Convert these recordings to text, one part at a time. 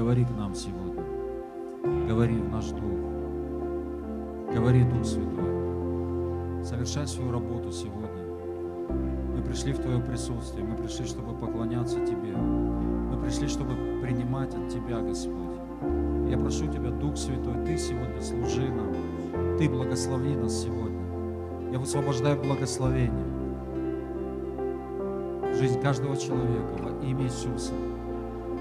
говори к нам сегодня. Говори в наш дух. Говори, Дух Святой. Совершай свою работу сегодня. Мы пришли в Твое присутствие. Мы пришли, чтобы поклоняться Тебе. Мы пришли, чтобы принимать от Тебя, Господь. Я прошу Тебя, Дух Святой, Ты сегодня служи нам. Ты благослови нас сегодня. Я высвобождаю благословение жизнь каждого человека во имя Иисуса.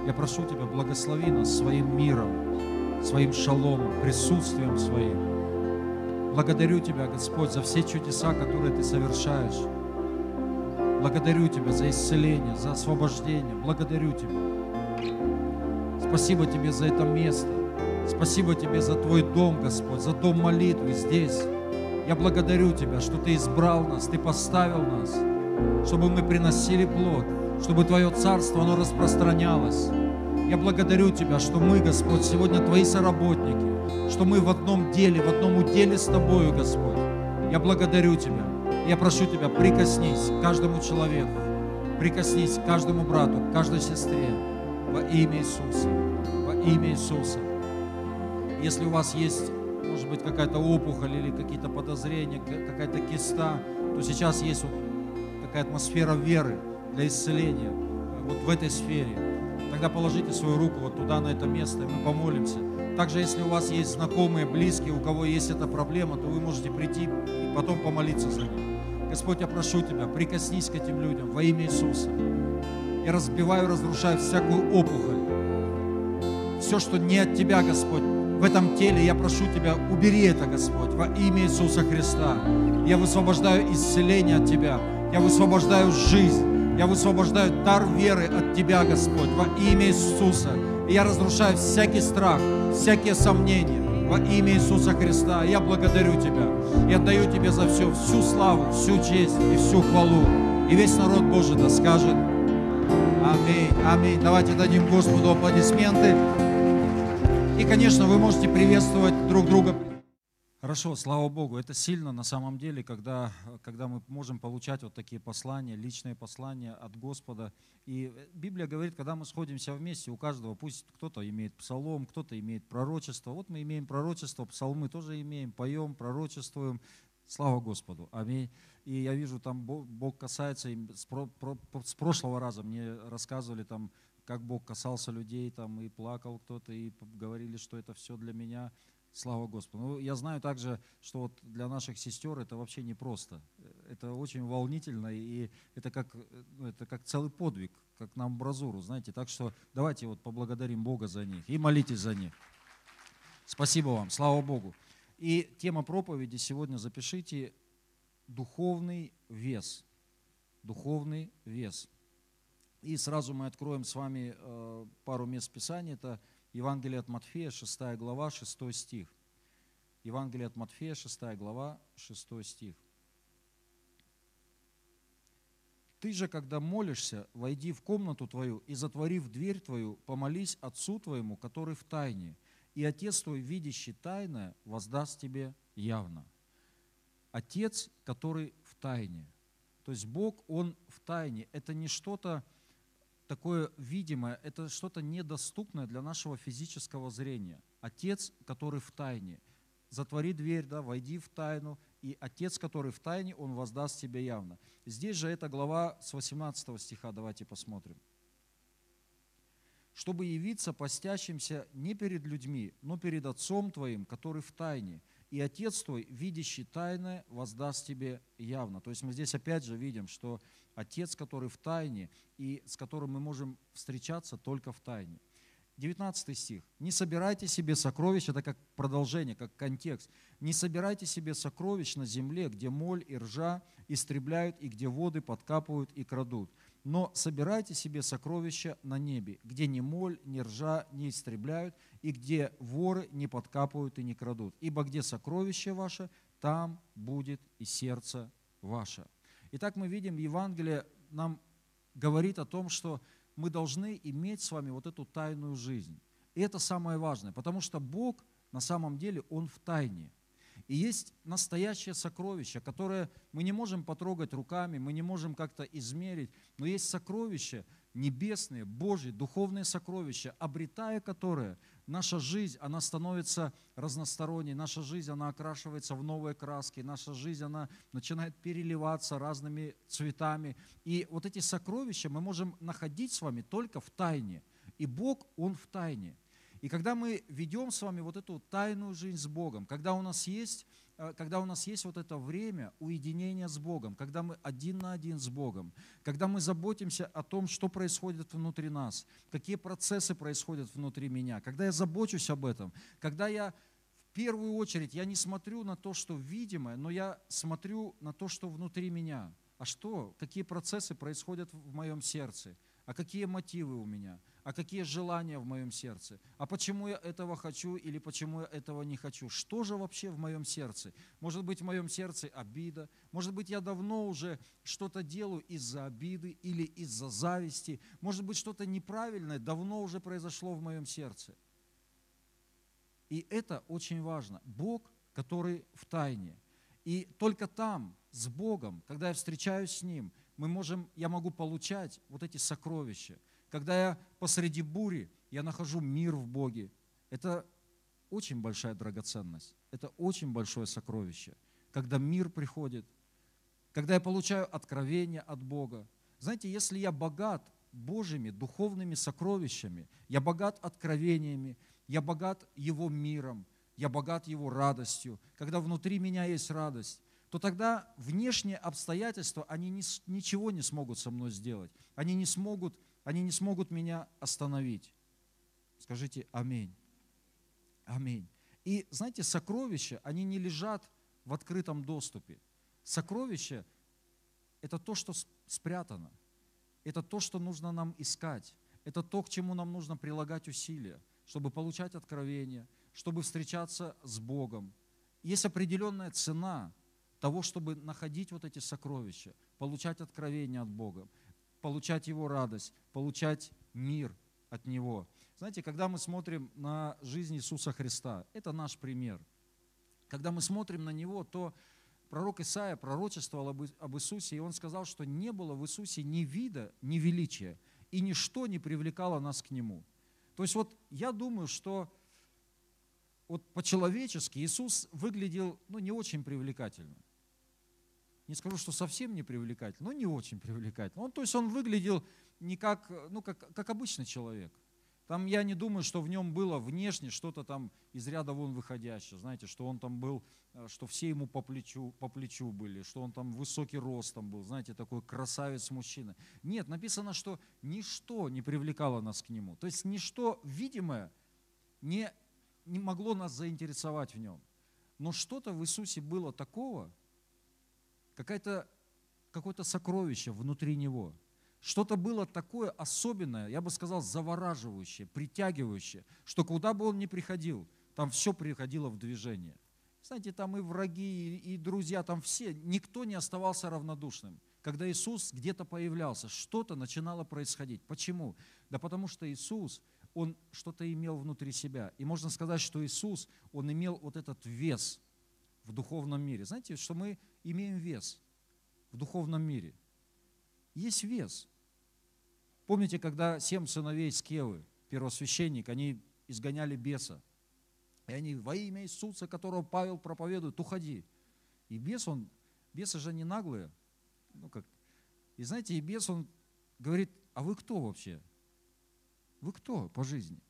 Я прошу Тебя, благослови нас своим миром, своим шаломом, присутствием своим. Благодарю Тебя, Господь, за все чудеса, которые Ты совершаешь. Благодарю Тебя за исцеление, за освобождение. Благодарю Тебя. Спасибо Тебе за это место. Спасибо Тебе за Твой дом, Господь, за дом молитвы здесь. Я благодарю Тебя, что Ты избрал нас, Ты поставил нас, чтобы мы приносили плод, чтобы Твое царство, оно распространялось. Я благодарю Тебя, что мы, Господь, сегодня Твои соработники, что мы в одном деле, в одном уделе с Тобою, Господь. Я благодарю Тебя. Я прошу Тебя, прикоснись к каждому человеку, прикоснись к каждому брату, к каждой сестре во имя Иисуса, во имя Иисуса. Если у вас есть, может быть, какая-то опухоль или какие-то подозрения, какая-то киста, то сейчас есть вот такая атмосфера веры для исцеления вот в этой сфере. Тогда положите свою руку вот туда, на это место, и мы помолимся. Также, если у вас есть знакомые, близкие, у кого есть эта проблема, то вы можете прийти и потом помолиться за них. Господь, я прошу Тебя, прикоснись к этим людям во имя Иисуса. Я разбиваю, разрушаю всякую опухоль. Все, что не от Тебя, Господь, в этом теле, я прошу Тебя, убери это, Господь, во имя Иисуса Христа. Я высвобождаю исцеление от Тебя. Я высвобождаю жизнь. Я высвобождаю дар веры от Тебя, Господь, во имя Иисуса. И я разрушаю всякий страх, всякие сомнения во имя Иисуса Христа. Я благодарю Тебя. Я отдаю Тебе за все, всю славу, всю честь и всю хвалу. И весь народ Божий да скажет Аминь, аминь. Давайте дадим Господу аплодисменты. И, конечно, вы можете приветствовать друг друга. Хорошо, слава Богу, это сильно на самом деле, когда, когда мы можем получать вот такие послания, личные послания от Господа. И Библия говорит, когда мы сходимся вместе, у каждого, пусть кто-то имеет псалом, кто-то имеет пророчество. Вот мы имеем пророчество, псалмы тоже имеем, поем, пророчествуем. Слава Господу, аминь. И я вижу, там Бог касается, с прошлого раза мне рассказывали там, как Бог касался людей, там и плакал кто-то, и говорили, что это все для меня. Слава Господу. Ну, я знаю также, что вот для наших сестер это вообще непросто. Это очень волнительно, и это как, ну, это как целый подвиг, как нам бразуру, знаете. Так что давайте вот поблагодарим Бога за них и молитесь за них. Спасибо вам, слава Богу. И тема проповеди сегодня запишите «Духовный вес». Духовный вес. И сразу мы откроем с вами э, пару мест Писания. Это Евангелие от Матфея, 6 глава, 6 стих. Евангелие от Матфея, 6 глава, 6 стих. Ты же, когда молишься, войди в комнату твою и, затворив дверь твою, помолись Отцу твоему, который в тайне, и Отец твой, видящий тайное, воздаст тебе явно. Отец, который в тайне. То есть Бог, Он в тайне. Это не что-то, такое видимое, это что-то недоступное для нашего физического зрения. Отец, который в тайне. Затвори дверь, да, войди в тайну, и Отец, который в тайне, Он воздаст тебе явно. Здесь же эта глава с 18 стиха, давайте посмотрим. Чтобы явиться постящимся не перед людьми, но перед Отцом Твоим, который в тайне, и Отец Твой, видящий тайное, воздаст тебе явно. То есть мы здесь опять же видим, что Отец, который в тайне, и с которым мы можем встречаться только в тайне. 19 стих. «Не собирайте себе сокровищ», это как продолжение, как контекст. «Не собирайте себе сокровищ на земле, где моль и ржа истребляют, и где воды подкапывают и крадут. Но собирайте себе сокровища на небе, где ни моль, ни ржа не истребляют, и где воры не подкапывают и не крадут. Ибо где сокровище ваше, там будет и сердце ваше». Итак, мы видим, Евангелие нам говорит о том, что мы должны иметь с вами вот эту тайную жизнь. И это самое важное, потому что Бог на самом деле, Он в тайне. И есть настоящее сокровище, которое мы не можем потрогать руками, мы не можем как-то измерить, но есть сокровище, небесные, Божьи, духовные сокровища, обретая которые, наша жизнь, она становится разносторонней, наша жизнь, она окрашивается в новые краски, наша жизнь, она начинает переливаться разными цветами. И вот эти сокровища мы можем находить с вами только в тайне. И Бог, Он в тайне. И когда мы ведем с вами вот эту тайную жизнь с Богом, когда у нас есть, э, когда у нас есть вот это время уединения с Богом, когда мы один на один с Богом, когда мы заботимся о том, что происходит внутри нас, какие процессы происходят внутри меня, когда я забочусь об этом, когда я в первую очередь я не смотрю на то, что видимое, но я смотрю на то, что внутри меня. А что, какие процессы происходят в моем сердце, а какие мотивы у меня – а какие желания в моем сердце, а почему я этого хочу или почему я этого не хочу, что же вообще в моем сердце. Может быть, в моем сердце обида, может быть, я давно уже что-то делаю из-за обиды или из-за зависти, может быть, что-то неправильное давно уже произошло в моем сердце. И это очень важно. Бог, который в тайне. И только там, с Богом, когда я встречаюсь с Ним, мы можем, я могу получать вот эти сокровища – когда я посреди бури, я нахожу мир в Боге. Это очень большая драгоценность, это очень большое сокровище. Когда мир приходит, когда я получаю откровение от Бога. Знаете, если я богат Божьими духовными сокровищами, я богат откровениями, я богат Его миром, я богат Его радостью, когда внутри меня есть радость, то тогда внешние обстоятельства, они ничего не смогут со мной сделать. Они не смогут они не смогут меня остановить. Скажите аминь. Аминь. И знаете, сокровища, они не лежат в открытом доступе. Сокровища – это то, что спрятано. Это то, что нужно нам искать. Это то, к чему нам нужно прилагать усилия, чтобы получать откровение, чтобы встречаться с Богом. Есть определенная цена того, чтобы находить вот эти сокровища, получать откровение от Бога получать Его радость, получать мир от Него. Знаете, когда мы смотрим на жизнь Иисуса Христа, это наш пример. Когда мы смотрим на Него, то пророк Исаия пророчествовал об Иисусе, и он сказал, что не было в Иисусе ни вида, ни величия, и ничто не привлекало нас к Нему. То есть вот я думаю, что вот по-человечески Иисус выглядел ну, не очень привлекательно не скажу, что совсем не привлекательный, но не очень привлекательный. Он, то есть он выглядел не как, ну, как, как обычный человек. Там я не думаю, что в нем было внешне что-то там из ряда вон выходящее. Знаете, что он там был, э, что все ему по плечу, по плечу были, что он там высокий ростом был, знаете, такой красавец-мужчина. Нет, написано, что ничто не привлекало нас к нему. То есть ничто видимое не, не могло нас заинтересовать в нем. Но что-то в Иисусе было такого, какое-то какое сокровище внутри него. Что-то было такое особенное, я бы сказал, завораживающее, притягивающее, что куда бы он ни приходил, там все приходило в движение. Знаете, там и враги, и друзья, там все, никто не оставался равнодушным. Когда Иисус где-то появлялся, что-то начинало происходить. Почему? Да потому что Иисус, Он что-то имел внутри себя. И можно сказать, что Иисус, Он имел вот этот вес в духовном мире. Знаете, что мы имеем вес в духовном мире. Есть вес. Помните, когда семь сыновей Скевы, первосвященник, они изгоняли беса. И они во имя Иисуса, которого Павел проповедует, уходи. И бес, он, бесы же не наглые. Ну как, и знаете, и бес, он говорит, а вы кто вообще? Вы кто по жизни?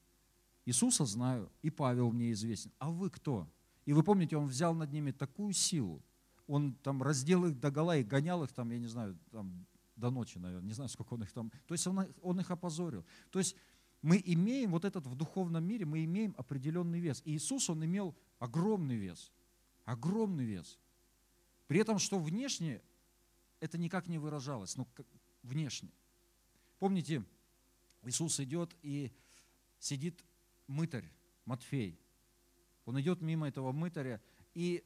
Иисуса знаю, и Павел мне известен. А вы кто? И вы помните, он взял над ними такую силу, он там раздел их до гола и гонял их там, я не знаю, там, до ночи, наверное, не знаю, сколько он их там, то есть он, он их опозорил. То есть мы имеем вот этот в духовном мире, мы имеем определенный вес. И Иисус, он имел огромный вес, огромный вес. При этом, что внешне это никак не выражалось, ну, как, внешне. Помните, Иисус идет и сидит мытарь, Матфей. Он идет мимо этого мытаря, и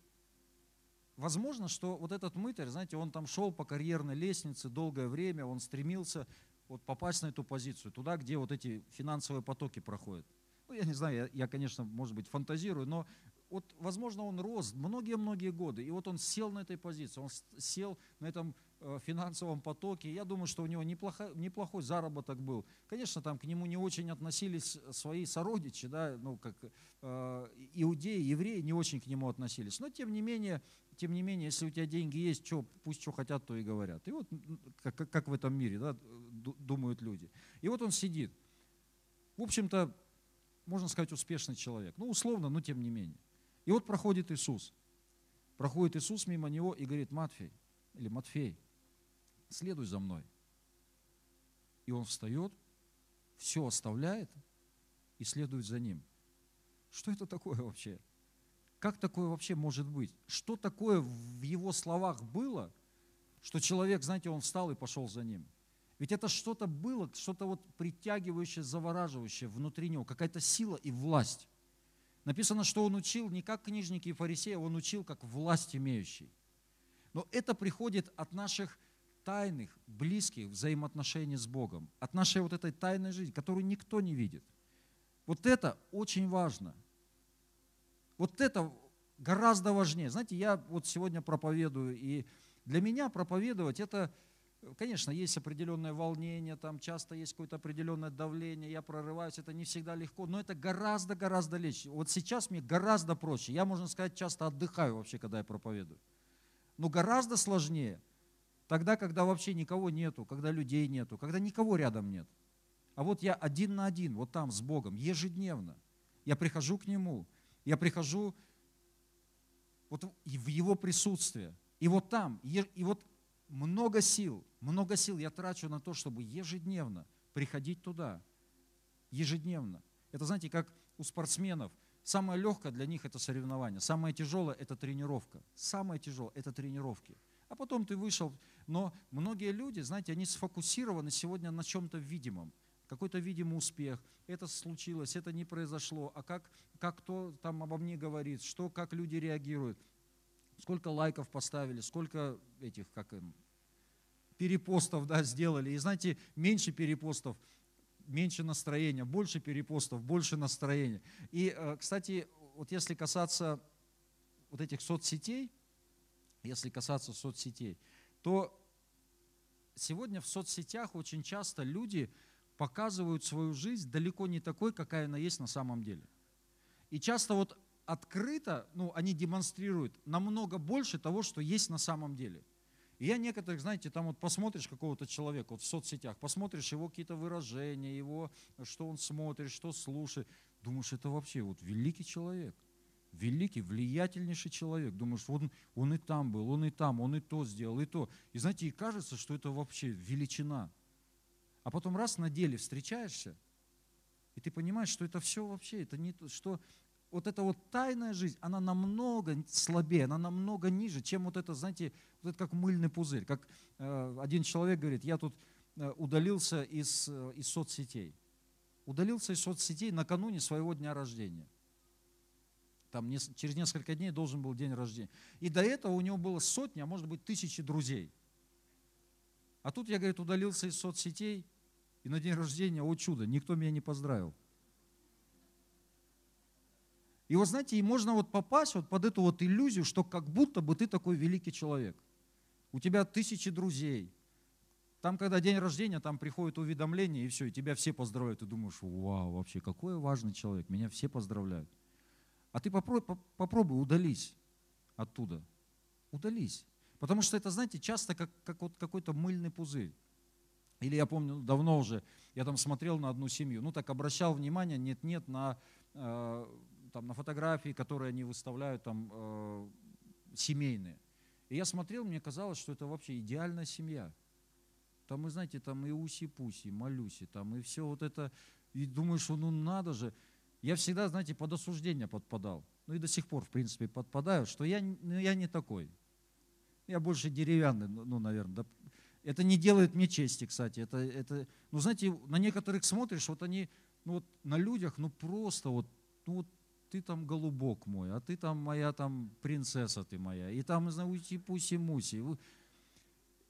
Возможно, что вот этот мытарь, знаете, он там шел по карьерной лестнице долгое время, он стремился вот попасть на эту позицию, туда, где вот эти финансовые потоки проходят. Ну, я не знаю, я, я, конечно, может быть, фантазирую, но вот, возможно, он рос многие-многие годы, и вот он сел на этой позиции, он сел на этом э, финансовом потоке. Я думаю, что у него неплохой, неплохой заработок был. Конечно, там к нему не очень относились свои сородичи, да, ну, как э, иудеи, евреи не очень к нему относились. Но, тем не менее, тем не менее, если у тебя деньги есть, что, пусть что хотят, то и говорят. И вот как, как в этом мире, да, думают люди. И вот он сидит. В общем-то, можно сказать, успешный человек. Ну, условно, но тем не менее. И вот проходит Иисус. Проходит Иисус мимо него и говорит, Матфей, или Матфей, следуй за мной. И он встает, все оставляет и следует за ним. Что это такое вообще? Как такое вообще может быть? Что такое в его словах было, что человек, знаете, он встал и пошел за ним? Ведь это что-то было, что-то вот притягивающее, завораживающее внутри него, какая-то сила и власть. Написано, что он учил не как книжники и фарисеи, он учил как власть имеющий. Но это приходит от наших тайных, близких взаимоотношений с Богом, от нашей вот этой тайной жизни, которую никто не видит. Вот это очень важно. Вот это гораздо важнее. Знаете, я вот сегодня проповедую, и для меня проповедовать это Конечно, есть определенное волнение, там часто есть какое-то определенное давление, я прорываюсь, это не всегда легко, но это гораздо-гораздо легче. Вот сейчас мне гораздо проще. Я, можно сказать, часто отдыхаю вообще, когда я проповедую. Но гораздо сложнее тогда, когда вообще никого нету, когда людей нету, когда никого рядом нет. А вот я один на один, вот там с Богом, ежедневно. Я прихожу к Нему, я прихожу вот в Его присутствие. И вот там, и вот много сил, много сил я трачу на то, чтобы ежедневно приходить туда. Ежедневно. Это, знаете, как у спортсменов. Самое легкое для них это соревнование. Самое тяжелое это тренировка. Самое тяжелое это тренировки. А потом ты вышел. Но многие люди, знаете, они сфокусированы сегодня на чем-то видимом. Какой-то видимый успех. Это случилось, это не произошло. А как, как кто там обо мне говорит, что, как люди реагируют. Сколько лайков поставили, сколько этих, как им, перепостов да, сделали. И знаете, меньше перепостов, меньше настроения, больше перепостов, больше настроения. И, э, кстати, вот если касаться вот этих соцсетей, если касаться соцсетей, то сегодня в соцсетях очень часто люди показывают свою жизнь далеко не такой, какая она есть на самом деле. И часто вот открыто, ну, они демонстрируют намного больше того, что есть на самом деле – и я некоторых, знаете, там вот посмотришь какого-то человека вот в соцсетях, посмотришь его какие-то выражения, его, что он смотрит, что слушает, думаешь, это вообще вот великий человек, великий, влиятельнейший человек. Думаешь, он, он и там был, он и там, он и то сделал, и то. И знаете, и кажется, что это вообще величина. А потом раз на деле встречаешься, и ты понимаешь, что это все вообще, это не то, что вот эта вот тайная жизнь, она намного слабее, она намного ниже, чем вот это, знаете, вот это как мыльный пузырь. Как э, один человек говорит, я тут э, удалился из, э, из соцсетей. Удалился из соцсетей накануне своего дня рождения. Там не, через несколько дней должен был день рождения. И до этого у него было сотни, а может быть тысячи друзей. А тут я, говорит, удалился из соцсетей, и на день рождения, о чудо, никто меня не поздравил. И вот знаете, и можно вот попасть вот под эту вот иллюзию, что как будто бы ты такой великий человек. У тебя тысячи друзей. Там, когда день рождения, там приходит уведомление, и все, и тебя все поздравляют. Ты думаешь, вау, вообще, какой важный человек, меня все поздравляют. А ты попробуй, попробуй удались оттуда. Удались. Потому что это, знаете, часто как, как вот какой-то мыльный пузырь. Или я помню, давно уже, я там смотрел на одну семью, ну так обращал внимание, нет-нет, на э, там, на фотографии, которые они выставляют, там, э, семейные. И я смотрел, мне казалось, что это вообще идеальная семья. Там, вы знаете, там и уси-пуси, малюси, там и все вот это. И думаешь, ну надо же. Я всегда, знаете, под осуждение подпадал. Ну и до сих пор, в принципе, подпадаю, что я, ну, я не такой. Я больше деревянный, ну, ну наверное. Это не делает мне чести, кстати. Это, это, ну, знаете, на некоторых смотришь, вот они, ну, вот на людях, ну, просто вот, ну, вот ты там голубок мой, а ты там моя там принцесса ты моя, и там, знаю, уйти пуси-муси.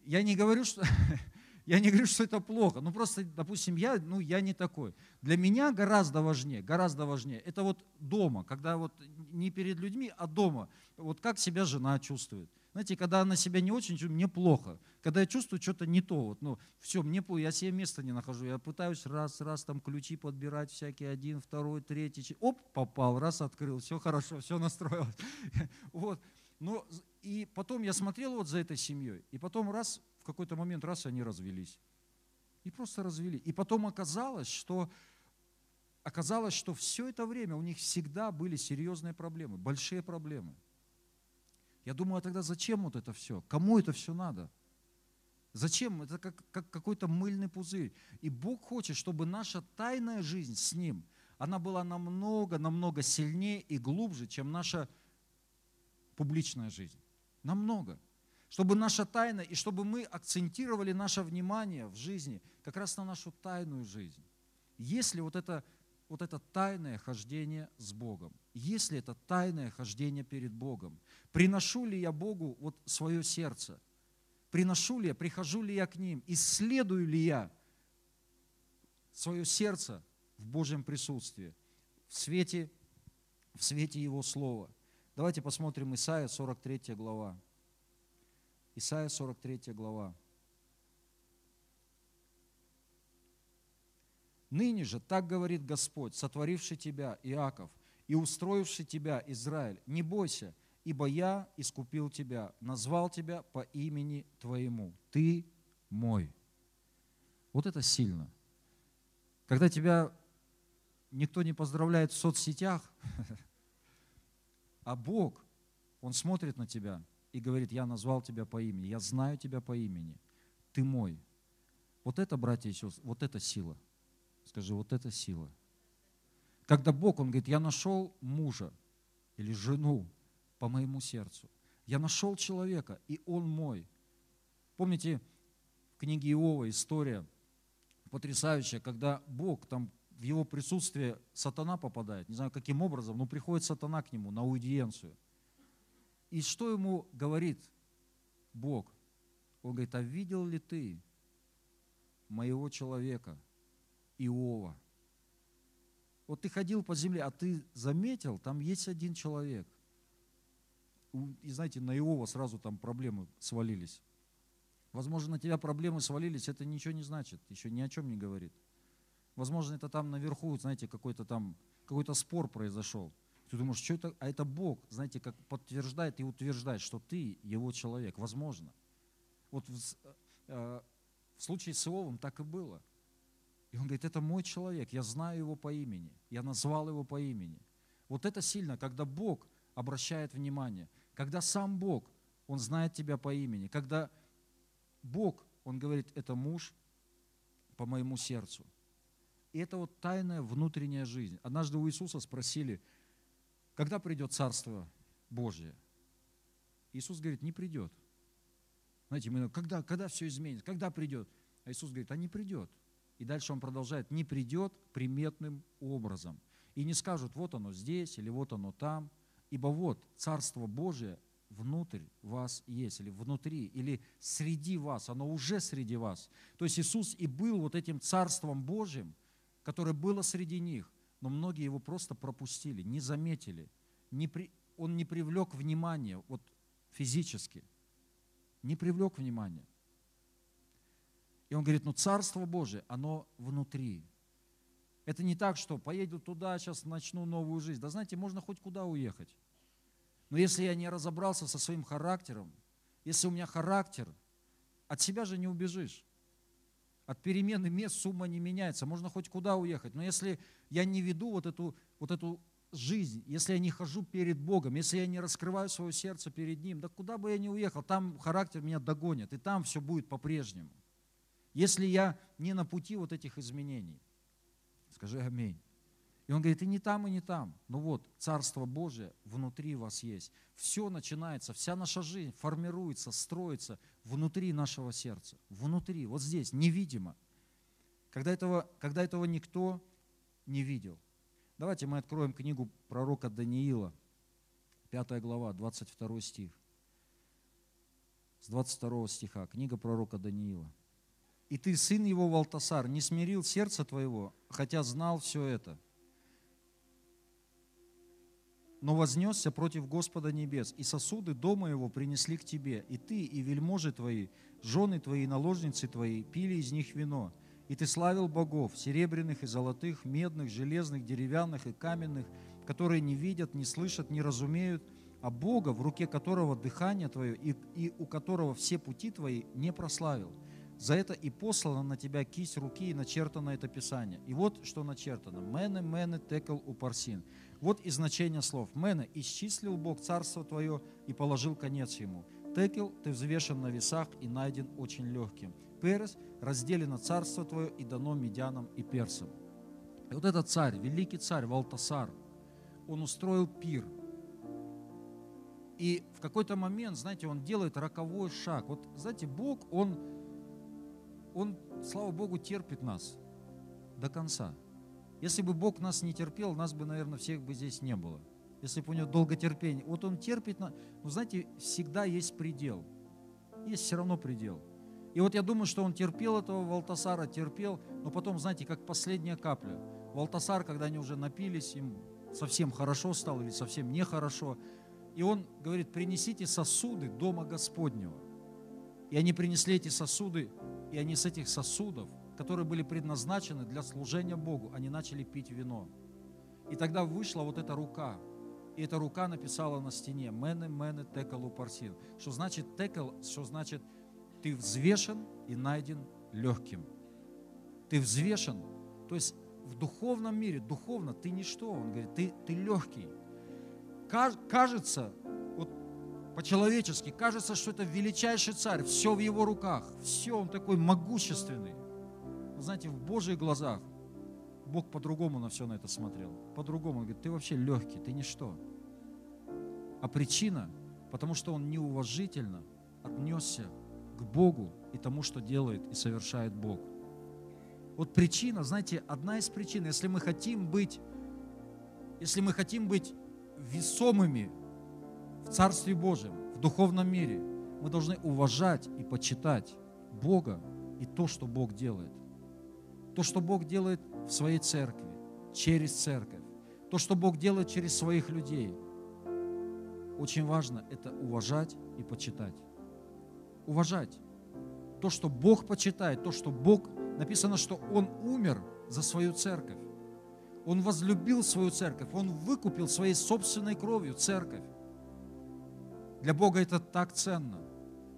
Я не говорю, что, Я не говорю, что это плохо. Ну просто, допустим, я, ну, я не такой. Для меня гораздо важнее, гораздо важнее. Это вот дома, когда вот не перед людьми, а дома. Вот как себя жена чувствует. Знаете, когда она себя не очень чувствует, мне плохо. Когда я чувствую что-то не то, вот, ну, все, мне плохо, я себе места не нахожу. Я пытаюсь раз, раз там ключи подбирать всякие, один, второй, третий. Оп, попал, раз открыл, все хорошо, все настроилось. Вот. Но и потом я смотрел вот за этой семьей, и потом раз, в какой-то момент, раз они развелись. И просто развели. И потом оказалось, что оказалось, что все это время у них всегда были серьезные проблемы, большие проблемы. Я думаю, а тогда зачем вот это все? Кому это все надо? Зачем? Это как, как какой-то мыльный пузырь. И Бог хочет, чтобы наша тайная жизнь с Ним, она была намного, намного сильнее и глубже, чем наша публичная жизнь. Намного. Чтобы наша тайна, и чтобы мы акцентировали наше внимание в жизни как раз на нашу тайную жизнь. Если вот это, вот это тайное хождение с Богом, если это тайное хождение перед Богом, приношу ли я Богу вот свое сердце, приношу ли я, прихожу ли я к Ним, исследую ли я свое сердце в Божьем присутствии, в свете, в свете Его Слова – Давайте посмотрим Исаия 43 глава. Исаия 43 глава. Ныне же так говорит Господь, сотворивший тебя, Иаков, и устроивший тебя, Израиль, не бойся, ибо я искупил тебя, назвал тебя по имени твоему. Ты мой. Вот это сильно. Когда тебя никто не поздравляет в соцсетях, А Бог, Он смотрит на тебя и говорит, я назвал тебя по имени, я знаю тебя по имени, ты мой. Вот это, братья и сестры, вот это сила. Скажи, вот это сила. Когда Бог, Он говорит, я нашел мужа или жену по моему сердцу. Я нашел человека, и он мой. Помните, в книге Иова история потрясающая, когда Бог там в его присутствие сатана попадает. Не знаю, каким образом, но приходит сатана к нему на аудиенцию. И что ему говорит Бог? Он говорит, а видел ли ты моего человека, Иова? Вот ты ходил по земле, а ты заметил, там есть один человек. И знаете, на Иова сразу там проблемы свалились. Возможно, на тебя проблемы свалились, это ничего не значит, еще ни о чем не говорит. Возможно, это там наверху, знаете, какой-то там, какой-то спор произошел. Ты думаешь, что это? А это Бог, знаете, как подтверждает и утверждает, что ты его человек. Возможно. Вот в, э, в случае с Иовом так и было. И он говорит, это мой человек, я знаю его по имени, я назвал его по имени. Вот это сильно, когда Бог обращает внимание, когда сам Бог, Он знает тебя по имени, когда Бог, Он говорит, это муж по моему сердцу. И это вот тайная внутренняя жизнь. Однажды у Иисуса спросили, когда придет Царство Божье? Иисус говорит, не придет. Знаете, мы, когда, когда все изменится, когда придет? А Иисус говорит, а не придет. И дальше он продолжает, не придет приметным образом. И не скажут, вот оно здесь или вот оно там. Ибо вот Царство Божие внутрь вас есть, или внутри, или среди вас, оно уже среди вас. То есть Иисус и был вот этим Царством Божьим, которое было среди них, но многие его просто пропустили, не заметили. Не при, он не привлек внимания вот физически. Не привлек внимания. И он говорит, ну Царство Божие, оно внутри. Это не так, что поеду туда, сейчас начну новую жизнь. Да знаете, можно хоть куда уехать. Но если я не разобрался со своим характером, если у меня характер, от себя же не убежишь. От перемены мест сумма не меняется. Можно хоть куда уехать. Но если я не веду вот эту, вот эту жизнь, если я не хожу перед Богом, если я не раскрываю свое сердце перед Ним, да куда бы я ни уехал, там характер меня догонит, и там все будет по-прежнему. Если я не на пути вот этих изменений. Скажи аминь. И он говорит, и не там, и не там. Ну вот, Царство Божие внутри вас есть. Все начинается, вся наша жизнь формируется, строится внутри нашего сердца. Внутри, вот здесь, невидимо. Когда этого, когда этого никто не видел. Давайте мы откроем книгу пророка Даниила, 5 глава, 22 стих. С 22 стиха, книга пророка Даниила. И ты, сын его Валтасар, не смирил сердце твоего, хотя знал все это. Но вознесся против Господа небес, и сосуды дома его принесли к тебе, и ты, и вельможи твои, жены твои, наложницы твои, пили из них вино. И ты славил богов, серебряных и золотых, медных, железных, деревянных и каменных, которые не видят, не слышат, не разумеют, а Бога, в руке которого дыхание твое и, и у которого все пути твои, не прославил. За это и послана на тебя кисть руки и начертано это Писание. И вот что начертано. Мене, мене, текал, упарсин. Вот и значение слов. Мене, исчислил Бог царство твое и положил конец ему. Текел, ты взвешен на весах и найден очень легким. Перес, разделено царство твое и дано медянам и персам. И вот этот царь, великий царь Валтасар, он устроил пир – и в какой-то момент, знаете, он делает роковой шаг. Вот, знаете, Бог, он, он, слава Богу, терпит нас до конца. Если бы Бог нас не терпел, нас бы, наверное, всех бы здесь не было. Если бы у него долготерпение. Вот он терпит, но, ну, знаете, всегда есть предел. Есть все равно предел. И вот я думаю, что он терпел этого Валтасара, терпел, но потом, знаете, как последняя капля. Валтасар, когда они уже напились, им совсем хорошо стало или совсем нехорошо, и он говорит, принесите сосуды дома Господнего. И они принесли эти сосуды, и они с этих сосудов, которые были предназначены для служения Богу, они начали пить вино. И тогда вышла вот эта рука, и эта рука написала на стене «Мене, мене, текалу парсин». Что значит текал, что значит ты взвешен и найден легким. Ты взвешен, то есть в духовном мире, духовно ты ничто. Он говорит, ты, ты легкий кажется, по-человечески, кажется, что это величайший царь, все в его руках, все, он такой могущественный. Вы знаете, в Божьих глазах Бог по-другому на все на это смотрел. По-другому. Он говорит, ты вообще легкий, ты ничто. А причина, потому что он неуважительно отнесся к Богу и тому, что делает и совершает Бог. Вот причина, знаете, одна из причин, если мы хотим быть, если мы хотим быть весомыми в Царстве Божьем, в духовном мире. Мы должны уважать и почитать Бога и то, что Бог делает. То, что Бог делает в своей церкви, через церковь. То, что Бог делает через своих людей. Очень важно это уважать и почитать. Уважать. То, что Бог почитает, то, что Бог, написано, что Он умер за свою церковь. Он возлюбил свою церковь, Он выкупил своей собственной кровью церковь. Для Бога это так ценно.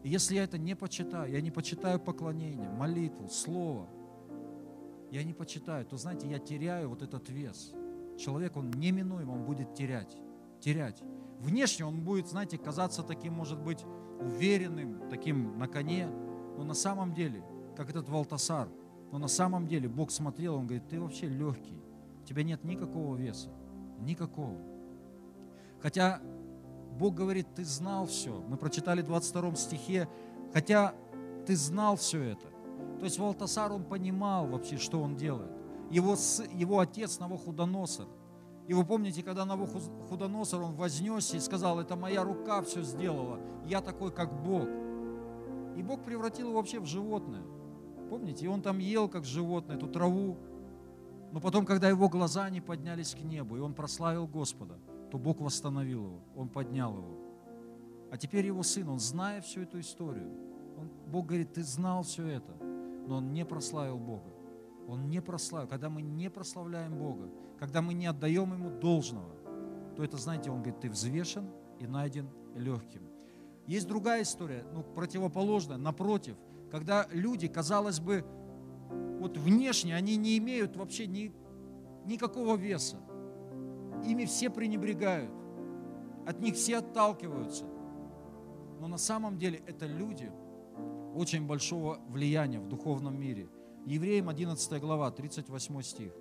И если я это не почитаю, я не почитаю поклонение, молитву, слово, я не почитаю, то, знаете, я теряю вот этот вес. Человек, он неминуемо, он будет терять, терять. Внешне он будет, знаете, казаться таким, может быть, уверенным, таким на коне, но на самом деле, как этот Валтасар, но на самом деле Бог смотрел, он говорит, ты вообще легкий, у тебя нет никакого веса. Никакого. Хотя Бог говорит, ты знал все. Мы прочитали в 22 стихе, хотя ты знал все это. То есть Валтасар, он понимал вообще, что он делает. Его, его отец Навуходоносор. И вы помните, когда Навуходоносор, он вознесся и сказал, это моя рука все сделала, я такой, как Бог. И Бог превратил его вообще в животное. Помните, и он там ел, как животное, эту траву, но потом, когда его глаза не поднялись к небу, и он прославил Господа, то Бог восстановил его, он поднял его. А теперь его сын, он зная всю эту историю, он, Бог говорит, ты знал все это, но он не прославил Бога. Он не прославил. Когда мы не прославляем Бога, когда мы не отдаем Ему должного, то это, знаете, Он говорит, ты взвешен и найден легким. Есть другая история, ну, противоположная, напротив, когда люди, казалось бы, вот внешне они не имеют вообще ни, никакого веса. Ими все пренебрегают, от них все отталкиваются. Но на самом деле это люди очень большого влияния в духовном мире. Евреям 11 глава, 38 стих.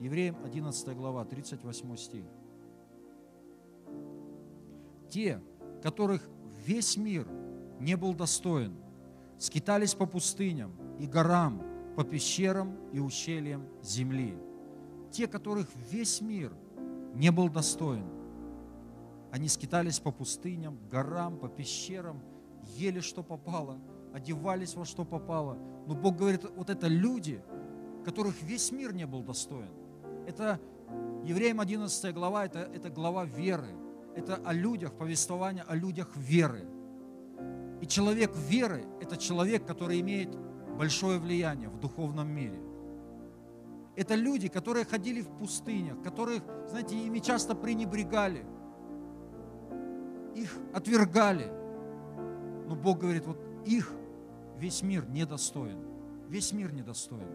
Евреям 11 глава, 38 стих. Те, которых весь мир не был достоин, скитались по пустыням и горам, по пещерам и ущельям земли. Те, которых весь мир не был достоин. Они скитались по пустыням, горам, по пещерам, ели, что попало. одевались во что попало. Но Бог говорит, вот это люди, которых весь мир не был достоин. Это Евреям 11 глава, это, это глава веры. Это о людях, повествование о людях веры. И человек веры – это человек, который имеет большое влияние в духовном мире. Это люди, которые ходили в пустынях, которых, знаете, ими часто пренебрегали, их отвергали. Но Бог говорит, вот их весь мир недостоин. Весь мир недостоин.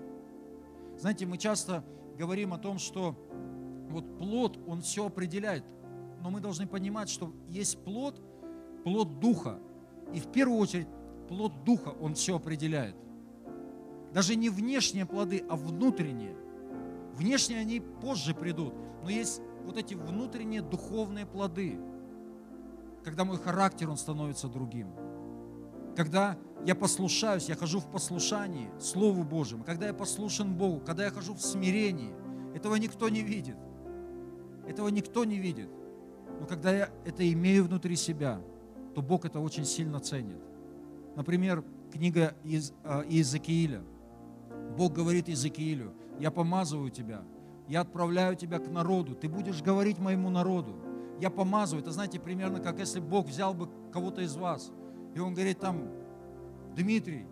Знаете, мы часто говорим о том, что вот плод, он все определяет. Но мы должны понимать, что есть плод, плод духа. И в первую очередь плод духа, он все определяет. Даже не внешние плоды, а внутренние. Внешние они позже придут. Но есть вот эти внутренние духовные плоды. Когда мой характер, он становится другим. Когда я послушаюсь, я хожу в послушании Слову Божьему, когда я послушен Богу, когда я хожу в смирении, этого никто не видит. Этого никто не видит. Но когда я это имею внутри себя, то Бог это очень сильно ценит. Например, книга из а, Иезекииля. Бог говорит Иезекиилю, я помазываю тебя, я отправляю тебя к народу, ты будешь говорить моему народу. Я помазываю. Это, знаете, примерно как если Бог взял бы кого-то из вас, и Он говорит там, Дмитрий,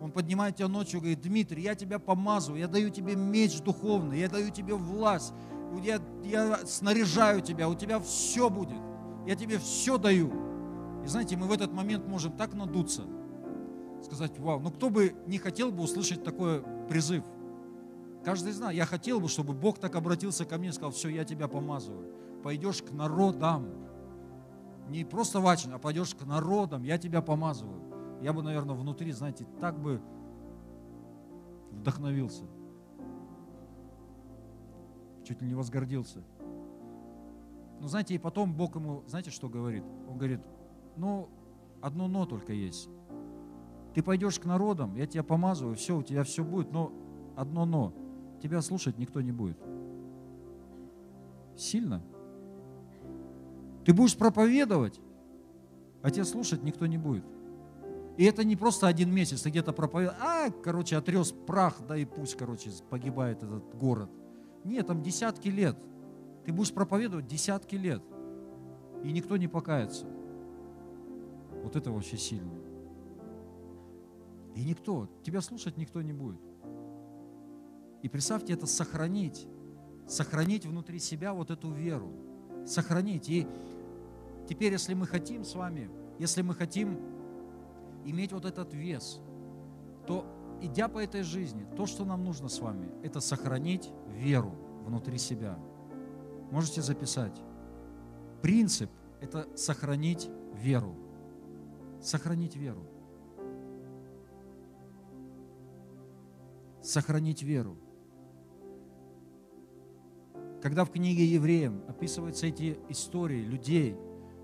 Он поднимает тебя ночью и говорит, Дмитрий, я тебя помазываю, я даю тебе меч духовный, я даю тебе власть, я, я снаряжаю тебя, у тебя все будет, я тебе все даю. И знаете, мы в этот момент можем так надуться, сказать, вау, ну кто бы не хотел бы услышать такой призыв? Каждый знает, я хотел бы, чтобы Бог так обратился ко мне и сказал, все, я тебя помазываю. Пойдешь к народам. Не просто в а пойдешь к народам, я тебя помазываю. Я бы, наверное, внутри, знаете, так бы вдохновился чуть ли не возгордился. Но знаете, и потом Бог ему, знаете, что говорит? Он говорит, ну, одно но только есть. Ты пойдешь к народам, я тебя помазываю, все, у тебя все будет, но одно но. Тебя слушать никто не будет. Сильно. Ты будешь проповедовать, а тебя слушать никто не будет. И это не просто один месяц, ты где-то проповедуешь, а, короче, отрез прах, да и пусть, короче, погибает этот город. Нет, там десятки лет. Ты будешь проповедовать десятки лет, и никто не покается. Вот это вообще сильно. И никто, тебя слушать никто не будет. И представьте это сохранить, сохранить внутри себя вот эту веру, сохранить. И теперь, если мы хотим с вами, если мы хотим иметь вот этот вес, то идя по этой жизни, то, что нам нужно с вами, это сохранить веру внутри себя. Можете записать. Принцип – это сохранить веру. Сохранить веру. Сохранить веру. Когда в книге Евреям описываются эти истории людей,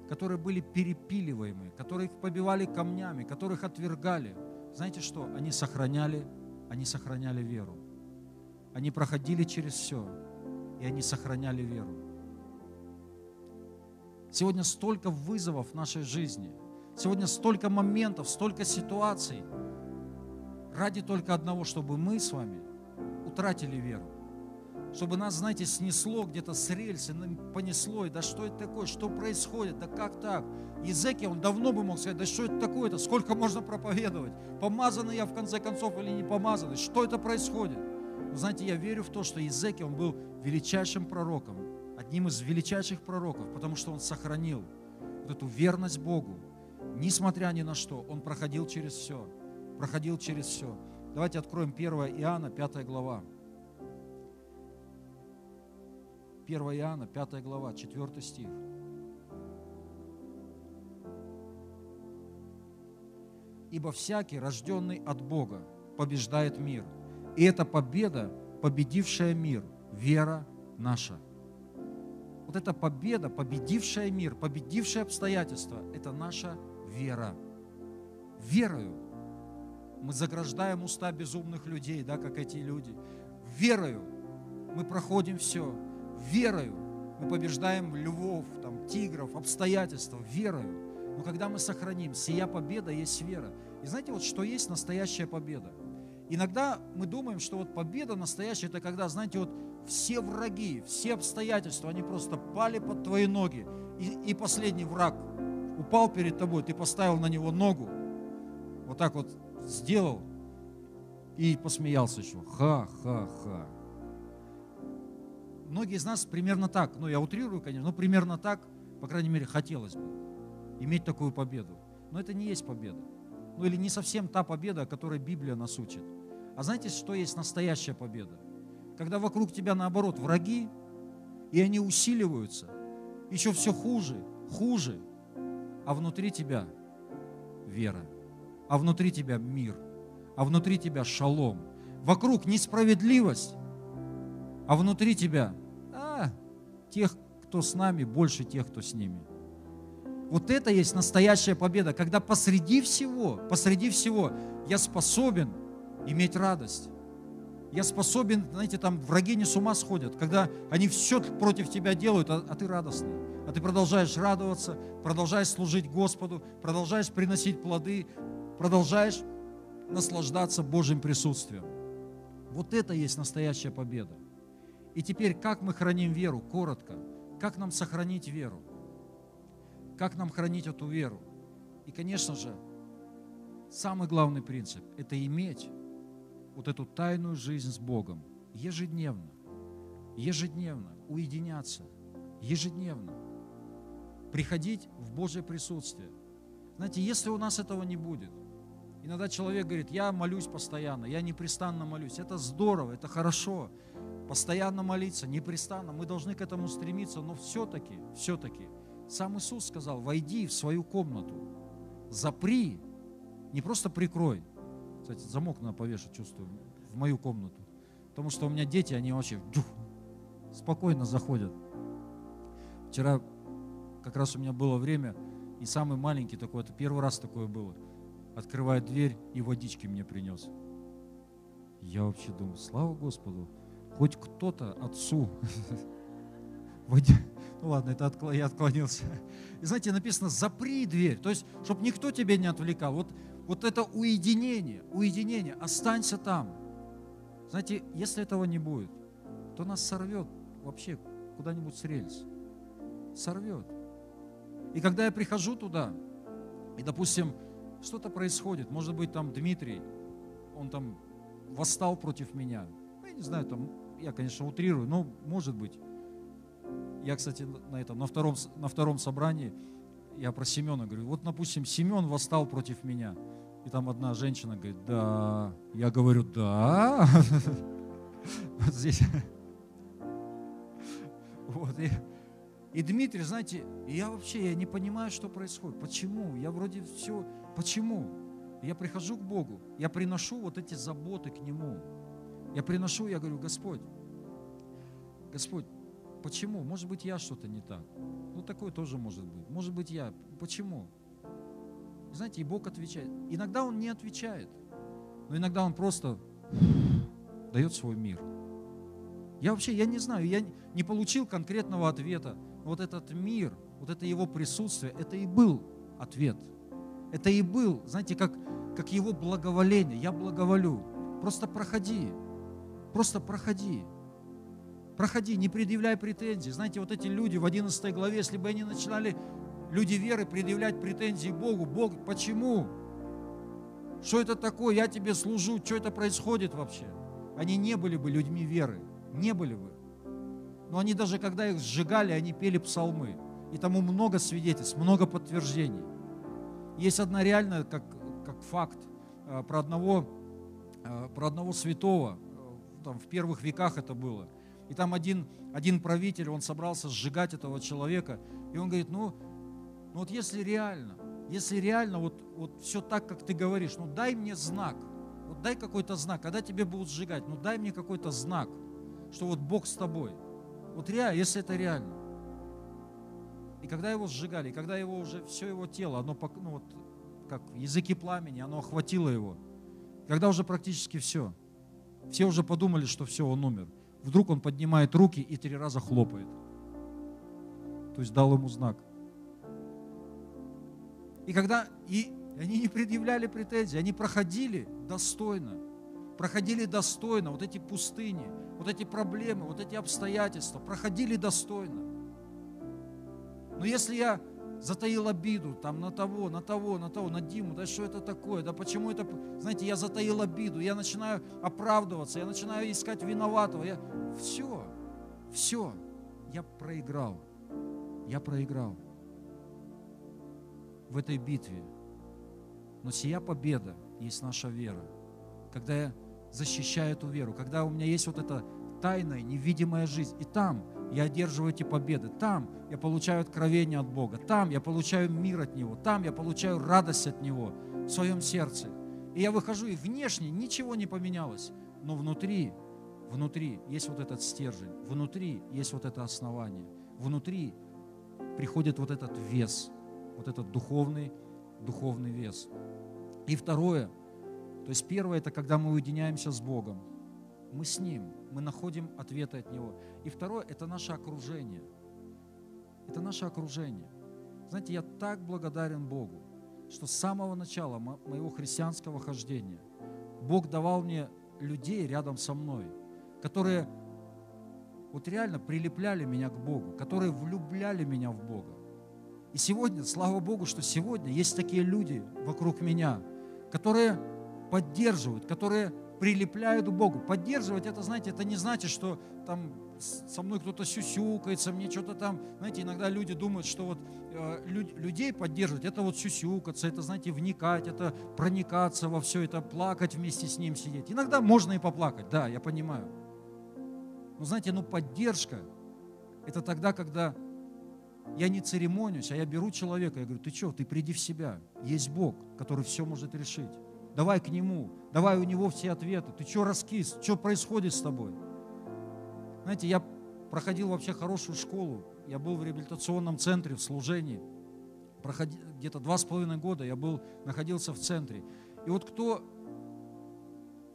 которые были перепиливаемы, которых побивали камнями, которых отвергали – знаете что? Они сохраняли, они сохраняли веру. Они проходили через все, и они сохраняли веру. Сегодня столько вызовов в нашей жизни. Сегодня столько моментов, столько ситуаций. Ради только одного, чтобы мы с вами утратили веру. Чтобы нас, знаете, снесло где-то с рельсы, понесло, и да что это такое, что происходит, да как так? Езеки, он давно бы мог сказать, да что это такое-то, сколько можно проповедовать, помазанный я в конце концов или не помазанный, что это происходит? Но знаете, я верю в то, что Езеки, он был величайшим пророком, одним из величайших пророков, потому что он сохранил вот эту верность Богу, несмотря ни на что, он проходил через все, проходил через все. Давайте откроем 1 Иоанна, 5 глава. 1 Иоанна, 5 глава, 4 стих. Ибо всякий, рожденный от Бога, побеждает мир. И эта победа, победившая мир, вера наша. Вот эта победа, победившая мир, победившая обстоятельства, это наша вера. Верою мы заграждаем уста безумных людей, да, как эти люди. Верою мы проходим все верою мы побеждаем львов, там, тигров, обстоятельства, верою. Но когда мы сохраним, сия победа есть вера. И знаете, вот что есть настоящая победа? Иногда мы думаем, что вот победа настоящая, это когда, знаете, вот все враги, все обстоятельства, они просто пали под твои ноги. И, и последний враг упал перед тобой, ты поставил на него ногу, вот так вот сделал и посмеялся еще. Ха-ха-ха. Многие из нас примерно так, ну я утрирую, конечно, но примерно так, по крайней мере, хотелось бы иметь такую победу. Но это не есть победа. Ну или не совсем та победа, о которой Библия нас учит. А знаете, что есть настоящая победа? Когда вокруг тебя, наоборот, враги, и они усиливаются, еще все хуже, хуже, а внутри тебя вера, а внутри тебя мир, а внутри тебя шалом. Вокруг несправедливость, а внутри тебя а, тех, кто с нами, больше тех, кто с ними. Вот это есть настоящая победа, когда посреди всего, посреди всего я способен иметь радость. Я способен, знаете, там враги не с ума сходят, когда они все против тебя делают, а, а ты радостный. А ты продолжаешь радоваться, продолжаешь служить Господу, продолжаешь приносить плоды, продолжаешь наслаждаться Божьим присутствием. Вот это есть настоящая победа. И теперь, как мы храним веру? Коротко. Как нам сохранить веру? Как нам хранить эту веру? И, конечно же, самый главный принцип – это иметь вот эту тайную жизнь с Богом ежедневно, ежедневно уединяться, ежедневно приходить в Божье присутствие. Знаете, если у нас этого не будет, иногда человек говорит, я молюсь постоянно, я непрестанно молюсь. Это здорово, это хорошо, постоянно молиться, непрестанно. Мы должны к этому стремиться, но все-таки, все-таки, сам Иисус сказал, войди в свою комнату, запри, не просто прикрой, кстати, замок надо повешать, чувствую, в мою комнату. Потому что у меня дети, они вообще дюх, спокойно заходят. Вчера как раз у меня было время, и самый маленький такой, это первый раз такое было, открывает дверь и водички мне принес. Я вообще думаю, слава Господу, хоть кто-то отцу ну ладно, это откл... я отклонился. И знаете, написано, запри дверь, то есть, чтобы никто тебя не отвлекал. Вот вот это уединение, уединение, останься там. Знаете, если этого не будет, то нас сорвет вообще куда-нибудь с рельс. Сорвет. И когда я прихожу туда, и, допустим, что-то происходит, может быть, там Дмитрий, он там восстал против меня. Ну, я не знаю, там, я, конечно, утрирую, но может быть. Я, кстати, на этом, на втором, на втором собрании, я про Семена говорю, вот, допустим, Семен восстал против меня – и там одна женщина говорит, да. Я говорю, да. Вот здесь. Вот. И, Дмитрий, знаете, я вообще я не понимаю, что происходит. Почему? Я вроде все... Почему? Я прихожу к Богу, я приношу вот эти заботы к Нему. Я приношу, я говорю, Господь, Господь, почему? Может быть, я что-то не так. Ну, такое тоже может быть. Может быть, я. Почему? знаете, и Бог отвечает. Иногда Он не отвечает, но иногда Он просто дает свой мир. Я вообще, я не знаю, я не получил конкретного ответа. Но вот этот мир, вот это Его присутствие, это и был ответ. Это и был, знаете, как, как Его благоволение. Я благоволю. Просто проходи. Просто проходи. Проходи, не предъявляй претензий. Знаете, вот эти люди в 11 главе, если бы они начинали люди веры предъявлять претензии Богу. Бог, почему? Что это такое? Я тебе служу. Что это происходит вообще? Они не были бы людьми веры. Не были бы. Но они даже, когда их сжигали, они пели псалмы. И тому много свидетельств, много подтверждений. Есть одна реальная, как, как факт, э, про одного, э, про одного святого, э, там, в первых веках это было. И там один, один правитель, он собрался сжигать этого человека, и он говорит, ну, ну вот если реально, если реально вот, вот все так, как ты говоришь, ну дай мне знак, вот дай какой-то знак, когда тебе будут сжигать, ну дай мне какой-то знак, что вот Бог с тобой. Вот реально, если это реально. И когда его сжигали, когда его уже все его тело, оно ну вот, как языки пламени, оно охватило его. Когда уже практически все. Все уже подумали, что все, он умер. Вдруг он поднимает руки и три раза хлопает. То есть дал ему знак. И когда и они не предъявляли претензий, они проходили достойно, проходили достойно вот эти пустыни, вот эти проблемы, вот эти обстоятельства, проходили достойно. Но если я затаил обиду там на того, на того, на того, на Диму, да что это такое, да почему это, знаете, я затаил обиду, я начинаю оправдываться, я начинаю искать виноватого, я, все, все, я проиграл, я проиграл в этой битве. Но сия победа есть наша вера. Когда я защищаю эту веру, когда у меня есть вот эта тайная, невидимая жизнь, и там – я одерживаю эти победы. Там я получаю откровение от Бога. Там я получаю мир от Него. Там я получаю радость от Него в своем сердце. И я выхожу, и внешне ничего не поменялось. Но внутри, внутри есть вот этот стержень. Внутри есть вот это основание. Внутри приходит вот этот вес, вот этот духовный, духовный вес. И второе, то есть первое, это когда мы уединяемся с Богом мы с Ним, мы находим ответы от Него. И второе – это наше окружение. Это наше окружение. Знаете, я так благодарен Богу, что с самого начала моего христианского хождения Бог давал мне людей рядом со мной, которые вот реально прилепляли меня к Богу, которые влюбляли меня в Бога. И сегодня, слава Богу, что сегодня есть такие люди вокруг меня, которые поддерживают, которые прилепляют к Богу. Поддерживать это, знаете, это не значит, что там со мной кто-то сюсюкается, мне что-то там, знаете, иногда люди думают, что вот э, людей поддерживать, это вот сюсюкаться, это, знаете, вникать, это проникаться во все, это плакать вместе с ним сидеть. Иногда можно и поплакать, да, я понимаю. Но знаете, ну поддержка, это тогда, когда я не церемонюсь, а я беру человека, я говорю, ты что, ты приди в себя. Есть Бог, который все может решить давай к Нему, давай у Него все ответы. Ты что раскис? Что происходит с тобой? Знаете, я проходил вообще хорошую школу. Я был в реабилитационном центре в служении. Проходи, где-то два с половиной года я был, находился в центре. И вот кто,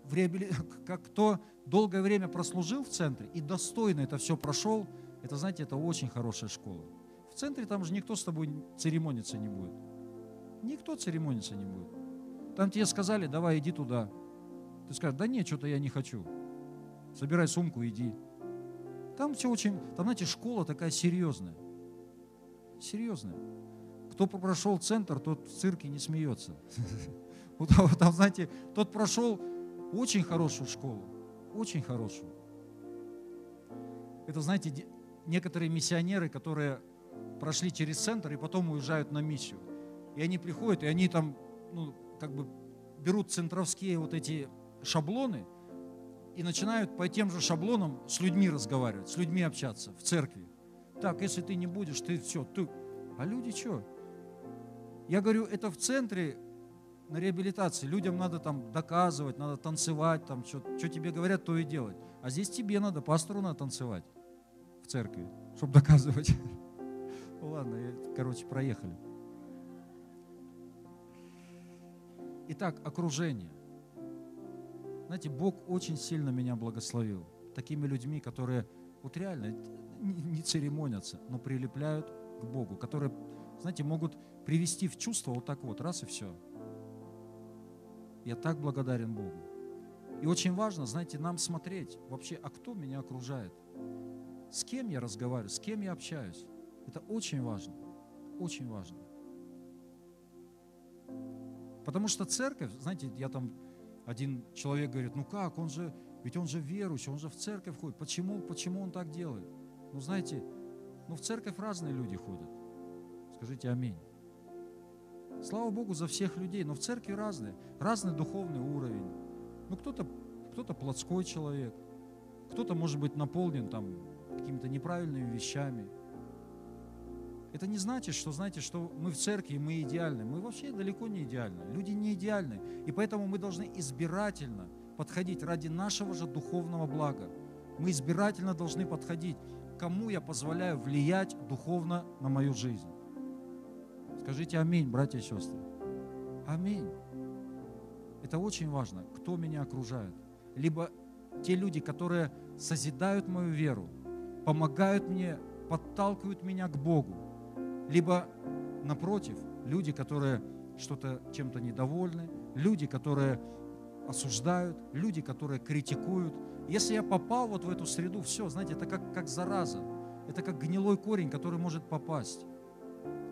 в реабили... как кто долгое время прослужил в центре и достойно это все прошел, это, знаете, это очень хорошая школа. В центре там же никто с тобой церемониться не будет. Никто церемониться не будет. Там тебе сказали, давай иди туда. Ты скажешь, да нет, что-то я не хочу. Собирай сумку, иди. Там все очень, там, знаете, школа такая серьезная. Серьезная. Кто прошел центр, тот в цирке не смеется. Там, знаете, тот прошел очень хорошую школу. Очень хорошую. Это, знаете, некоторые миссионеры, которые прошли через центр и потом уезжают на миссию. И они приходят, и они там ну, как бы берут центровские вот эти шаблоны и начинают по тем же шаблонам с людьми разговаривать, с людьми общаться в церкви. Так, если ты не будешь, ты все, ты... А люди что? Я говорю, это в центре на реабилитации. Людям надо там доказывать, надо танцевать, там, что, тебе говорят, то и делать. А здесь тебе надо, пастору надо танцевать в церкви, чтобы доказывать. Ладно, короче, проехали. Итак, окружение. Знаете, Бог очень сильно меня благословил такими людьми, которые вот реально не церемонятся, но прилепляют к Богу, которые, знаете, могут привести в чувство вот так вот, раз и все. Я так благодарен Богу. И очень важно, знаете, нам смотреть вообще, а кто меня окружает, с кем я разговариваю, с кем я общаюсь. Это очень важно, очень важно. Потому что церковь, знаете, я там, один человек говорит, ну как, он же, ведь он же верующий, он же в церковь ходит. Почему, почему он так делает? Ну знаете, ну в церковь разные люди ходят. Скажите аминь. Слава Богу за всех людей, но в церкви разные, разный духовный уровень. Ну кто-то кто плотской человек, кто-то может быть наполнен там какими-то неправильными вещами – это не значит, что, знаете, что мы в церкви, мы идеальны. Мы вообще далеко не идеальны. Люди не идеальны. И поэтому мы должны избирательно подходить ради нашего же духовного блага. Мы избирательно должны подходить, кому я позволяю влиять духовно на мою жизнь. Скажите аминь, братья и сестры. Аминь. Это очень важно, кто меня окружает. Либо те люди, которые созидают мою веру, помогают мне, подталкивают меня к Богу, либо, напротив, люди, которые что-то чем-то недовольны, люди, которые осуждают, люди, которые критикуют. Если я попал вот в эту среду, все, знаете, это как, как зараза. Это как гнилой корень, который может попасть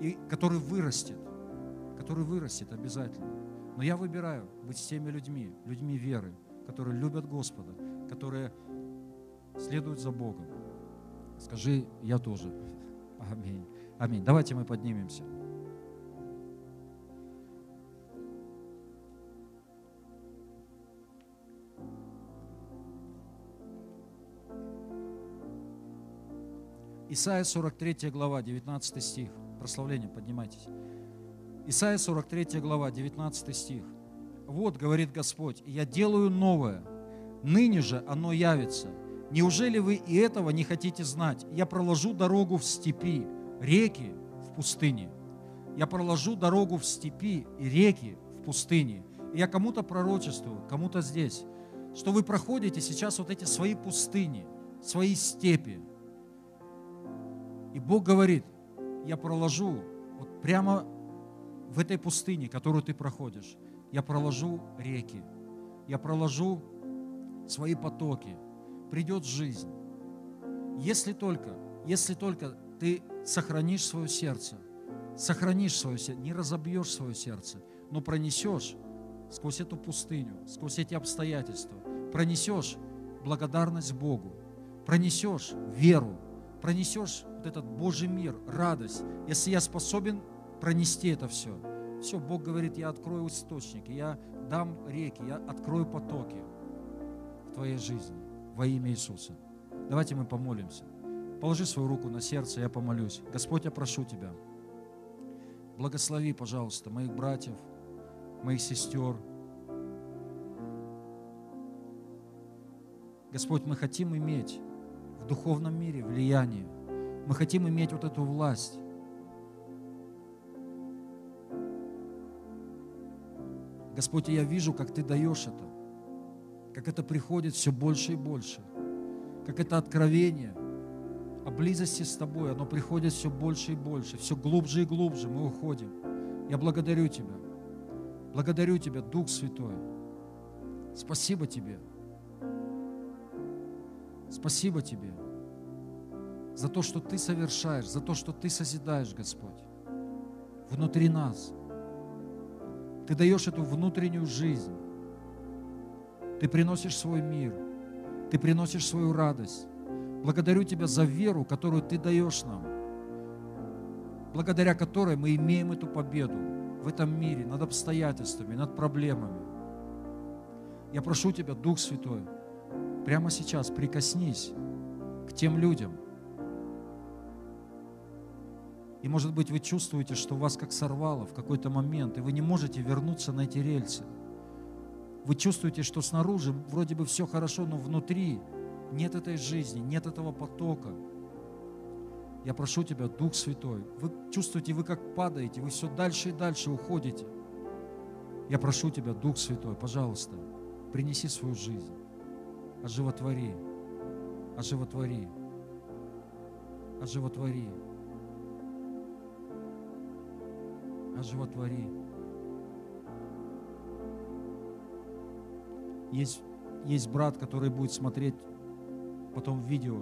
и который вырастет, который вырастет обязательно. Но я выбираю быть с теми людьми, людьми веры, которые любят Господа, которые следуют за Богом. Скажи, я тоже. Аминь. Аминь. Давайте мы поднимемся. Исайя 43 глава, 19 стих. Прославление, поднимайтесь. Исайя 43 глава, 19 стих. Вот, говорит Господь, я делаю новое, ныне же оно явится. Неужели вы и этого не хотите знать? Я проложу дорогу в степи, реки в пустыне. Я проложу дорогу в степи и реки в пустыне. И я кому-то пророчествую, кому-то здесь, что вы проходите сейчас вот эти свои пустыни, свои степи, и Бог говорит, я проложу вот прямо в этой пустыне, которую ты проходишь, я проложу реки, я проложу свои потоки, придет жизнь. Если только, если только ты сохранишь свое сердце, сохранишь свое сердце, не разобьешь свое сердце, но пронесешь сквозь эту пустыню, сквозь эти обстоятельства, пронесешь благодарность Богу, пронесешь веру, пронесешь вот этот Божий мир, радость, если я способен пронести это все, все, Бог говорит, я открою источники, я дам реки, я открою потоки в твоей жизни во имя Иисуса. Давайте мы помолимся. Положи свою руку на сердце, я помолюсь. Господь, я прошу Тебя, благослови, пожалуйста, моих братьев, моих сестер. Господь, мы хотим иметь в духовном мире влияние – мы хотим иметь вот эту власть. Господь, я вижу, как Ты даешь это, как это приходит все больше и больше, как это откровение о близости с Тобой, оно приходит все больше и больше, все глубже и глубже мы уходим. Я благодарю Тебя, благодарю Тебя, Дух Святой. Спасибо Тебе. Спасибо Тебе за то, что Ты совершаешь, за то, что Ты созидаешь, Господь, внутри нас. Ты даешь эту внутреннюю жизнь. Ты приносишь свой мир. Ты приносишь свою радость. Благодарю Тебя за веру, которую Ты даешь нам, благодаря которой мы имеем эту победу в этом мире над обстоятельствами, над проблемами. Я прошу Тебя, Дух Святой, прямо сейчас прикоснись к тем людям – и, может быть, вы чувствуете, что вас как сорвало в какой-то момент, и вы не можете вернуться на эти рельсы. Вы чувствуете, что снаружи вроде бы все хорошо, но внутри нет этой жизни, нет этого потока. Я прошу Тебя, Дух Святой, вы чувствуете, вы как падаете, вы все дальше и дальше уходите. Я прошу Тебя, Дух Святой, пожалуйста, принеси свою жизнь, оживотвори, оживотвори, оживотвори. оживотвори. Есть, есть брат, который будет смотреть потом видео.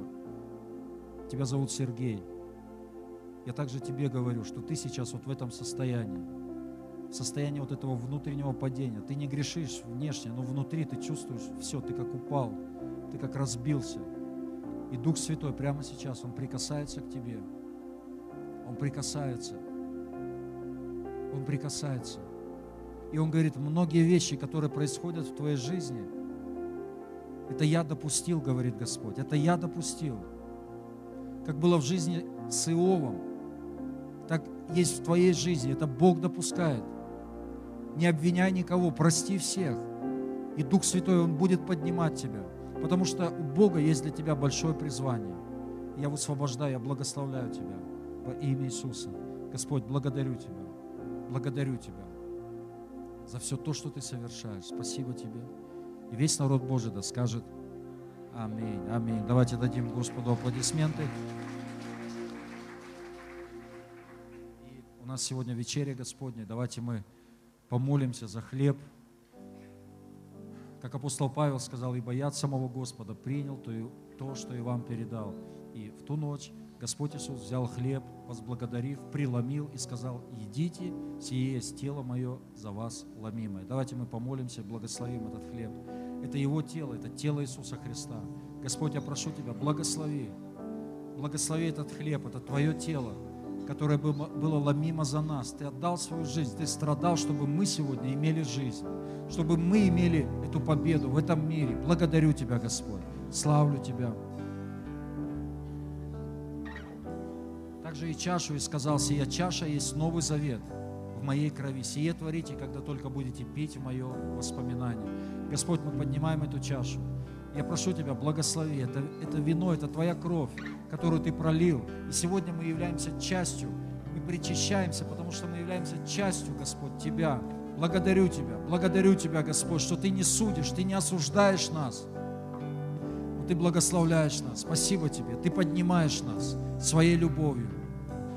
Тебя зовут Сергей. Я также тебе говорю, что ты сейчас вот в этом состоянии, в состоянии вот этого внутреннего падения. Ты не грешишь внешне, но внутри ты чувствуешь все, ты как упал, ты как разбился. И Дух Святой прямо сейчас, Он прикасается к тебе. Он прикасается. Он прикасается. И Он говорит, многие вещи, которые происходят в твоей жизни, это я допустил, говорит Господь, это я допустил. Как было в жизни с Иовом, так есть в твоей жизни, это Бог допускает. Не обвиняй никого, прости всех. И Дух Святой, Он будет поднимать тебя. Потому что у Бога есть для тебя большое призвание. Я высвобождаю, я благословляю тебя во имя Иисуса. Господь, благодарю Тебя благодарю Тебя за все то, что Ты совершаешь. Спасибо Тебе. И весь народ Божий да скажет Аминь, аминь. Давайте дадим Господу аплодисменты. И у нас сегодня вечеря Господня. Давайте мы помолимся за хлеб. Как апостол Павел сказал, ибо я от самого Господа принял то, что и вам передал. И в ту ночь Господь Иисус взял хлеб, возблагодарив, преломил и сказал, едите, сие есть тело мое за вас ломимое. Давайте мы помолимся, благословим этот хлеб. Это Его тело, это тело Иисуса Христа. Господь, я прошу Тебя, благослови, благослови этот хлеб, это Твое тело, которое было ломимо за нас. Ты отдал свою жизнь, Ты страдал, чтобы мы сегодня имели жизнь, чтобы мы имели эту победу в этом мире. Благодарю Тебя, Господь, славлю Тебя. Также и чашу и сказал, сия чаша есть новый завет в моей крови. Сие творите, когда только будете пить в мое воспоминание. Господь, мы поднимаем эту чашу. Я прошу Тебя, благослови. Это, это вино, это Твоя кровь, которую Ты пролил. И сегодня мы являемся частью, мы причащаемся, потому что мы являемся частью, Господь, Тебя. Благодарю Тебя, благодарю Тебя, Господь, что Ты не судишь, Ты не осуждаешь нас, но Ты благословляешь нас. Спасибо Тебе, Ты поднимаешь нас своей любовью.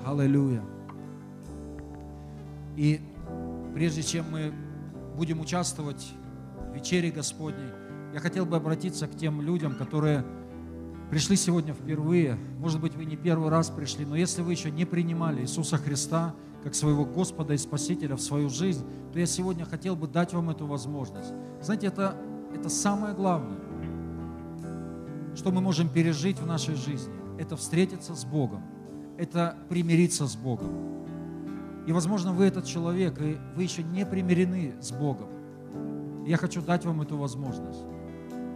Аллилуйя. И прежде чем мы будем участвовать в вечере Господней, я хотел бы обратиться к тем людям, которые пришли сегодня впервые. Может быть, вы не первый раз пришли, но если вы еще не принимали Иисуса Христа как своего Господа и Спасителя в свою жизнь, то я сегодня хотел бы дать вам эту возможность. Знаете, это, это самое главное, что мы можем пережить в нашей жизни. Это встретиться с Богом это примириться с Богом. И, возможно, вы этот человек, и вы еще не примирены с Богом. Я хочу дать вам эту возможность.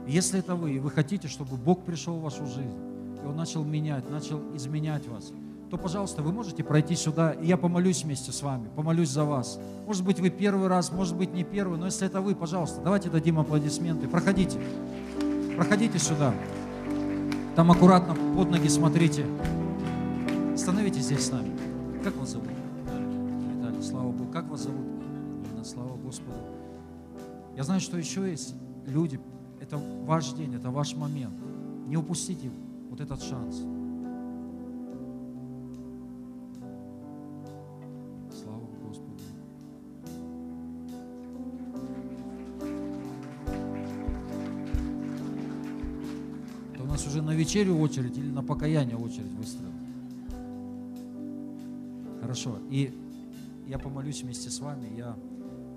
Если это вы, и вы хотите, чтобы Бог пришел в вашу жизнь, и Он начал менять, начал изменять вас, то, пожалуйста, вы можете пройти сюда, и я помолюсь вместе с вами, помолюсь за вас. Может быть, вы первый раз, может быть, не первый, но если это вы, пожалуйста, давайте дадим аплодисменты. Проходите, проходите сюда. Там аккуратно под ноги смотрите. Становитесь здесь с нами. Как вас зовут? Виталий, слава Богу. Как вас зовут? Нина, слава Господу. Я знаю, что еще есть люди. Это ваш день, это ваш момент. Не упустите вот этот шанс. Слава Господу. Это у нас уже на вечерю очередь или на покаяние очередь выстроена? Хорошо. И я помолюсь вместе с вами, я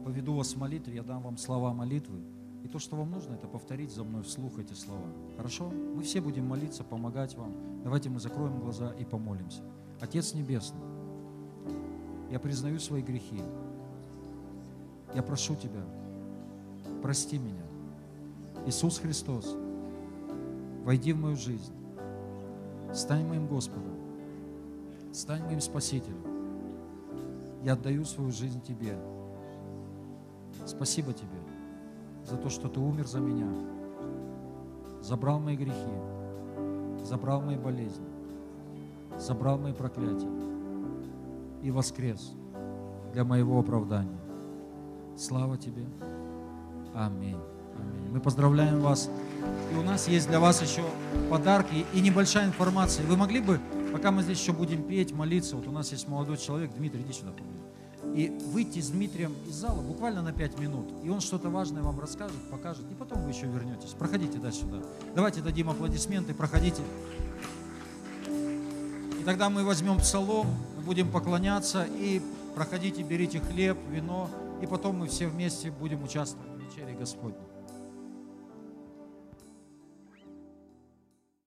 поведу вас в молитве, я дам вам слова молитвы. И то, что вам нужно, это повторить за мной вслух эти слова. Хорошо? Мы все будем молиться, помогать вам. Давайте мы закроем глаза и помолимся. Отец Небесный, я признаю свои грехи. Я прошу Тебя, прости меня. Иисус Христос, войди в мою жизнь. Стань моим Господом. Стань моим Спасителем. Я отдаю свою жизнь Тебе. Спасибо Тебе за то, что Ты умер за меня, забрал мои грехи, забрал мои болезни, забрал мои проклятия и воскрес для моего оправдания. Слава Тебе. Аминь. Аминь. Мы поздравляем вас. И у нас есть для вас еще подарки и небольшая информация. Вы могли бы Пока мы здесь еще будем петь, молиться, вот у нас есть молодой человек, Дмитрий, иди сюда. И выйти с Дмитрием из зала буквально на 5 минут. И он что-то важное вам расскажет, покажет. И потом вы еще вернетесь. Проходите да сюда. Давайте дадим аплодисменты, проходите. И тогда мы возьмем псалом, будем поклоняться. И проходите, берите хлеб, вино. И потом мы все вместе будем участвовать в вечере Господней.